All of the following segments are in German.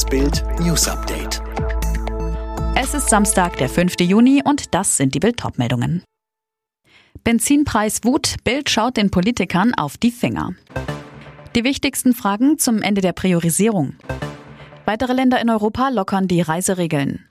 Das Bild News Update. Es ist Samstag, der 5. Juni und das sind die Bild meldungen Benzinpreis Wut, Bild schaut den Politikern auf die Finger. Die wichtigsten Fragen zum Ende der Priorisierung. Weitere Länder in Europa lockern die Reiseregeln.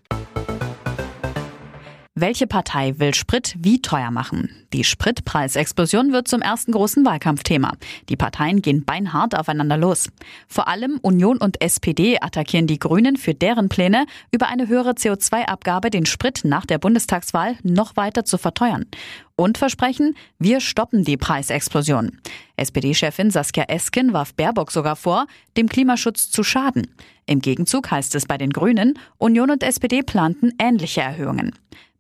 Welche Partei will Sprit wie teuer machen? Die Spritpreisexplosion wird zum ersten großen Wahlkampfthema. Die Parteien gehen beinhart aufeinander los. Vor allem Union und SPD attackieren die Grünen für deren Pläne, über eine höhere CO2-Abgabe den Sprit nach der Bundestagswahl noch weiter zu verteuern. Und versprechen, wir stoppen die Preisexplosion. SPD-Chefin Saskia Esken warf Baerbock sogar vor, dem Klimaschutz zu schaden. Im Gegenzug heißt es bei den Grünen, Union und SPD planten ähnliche Erhöhungen.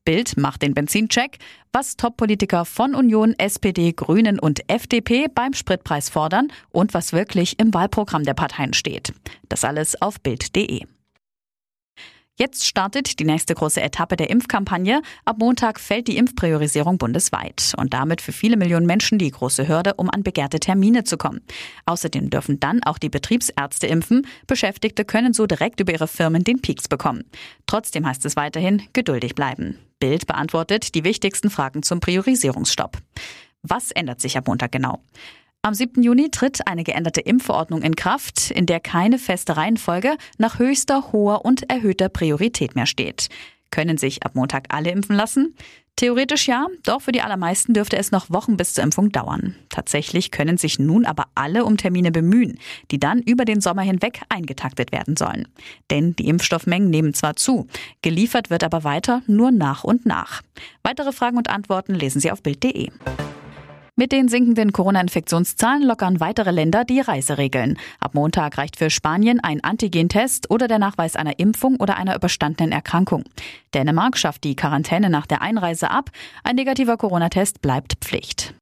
Bild macht den Benzincheck, was Top-Politiker von Union, SPD, Grünen und FDP beim Spritpreis fordern und was wirklich im Wahlprogramm der Parteien steht. Das alles auf Bild.de. Jetzt startet die nächste große Etappe der Impfkampagne. Ab Montag fällt die Impfpriorisierung bundesweit und damit für viele Millionen Menschen die große Hürde, um an begehrte Termine zu kommen. Außerdem dürfen dann auch die Betriebsärzte impfen. Beschäftigte können so direkt über ihre Firmen den Peaks bekommen. Trotzdem heißt es weiterhin geduldig bleiben. Bild beantwortet die wichtigsten Fragen zum Priorisierungsstopp. Was ändert sich ab Montag genau? Am 7. Juni tritt eine geänderte Impfverordnung in Kraft, in der keine feste Reihenfolge nach höchster, hoher und erhöhter Priorität mehr steht. Können sich ab Montag alle impfen lassen? Theoretisch ja, doch für die allermeisten dürfte es noch Wochen bis zur Impfung dauern. Tatsächlich können sich nun aber alle um Termine bemühen, die dann über den Sommer hinweg eingetaktet werden sollen. Denn die Impfstoffmengen nehmen zwar zu, geliefert wird aber weiter nur nach und nach. Weitere Fragen und Antworten lesen Sie auf Bild.de. Mit den sinkenden Corona-Infektionszahlen lockern weitere Länder die Reiseregeln. Ab Montag reicht für Spanien ein Antigentest oder der Nachweis einer Impfung oder einer überstandenen Erkrankung. Dänemark schafft die Quarantäne nach der Einreise ab. Ein negativer Corona-Test bleibt Pflicht.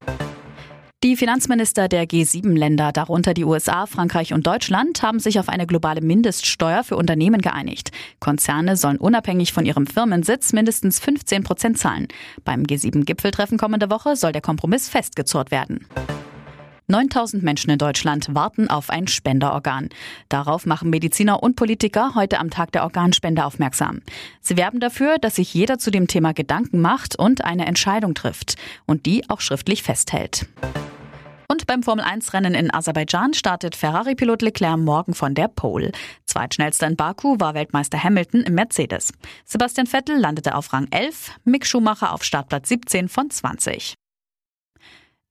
Die Finanzminister der G7-Länder, darunter die USA, Frankreich und Deutschland, haben sich auf eine globale Mindeststeuer für Unternehmen geeinigt. Konzerne sollen unabhängig von ihrem Firmensitz mindestens 15 Prozent zahlen. Beim G7-Gipfeltreffen kommende Woche soll der Kompromiss festgezurrt werden. 9000 Menschen in Deutschland warten auf ein Spenderorgan. Darauf machen Mediziner und Politiker heute am Tag der Organspende aufmerksam. Sie werben dafür, dass sich jeder zu dem Thema Gedanken macht und eine Entscheidung trifft und die auch schriftlich festhält. Und beim Formel-1-Rennen in Aserbaidschan startet Ferrari-Pilot Leclerc morgen von der Pole. Zweitschnellster in Baku war Weltmeister Hamilton im Mercedes. Sebastian Vettel landete auf Rang 11, Mick Schumacher auf Startplatz 17 von 20.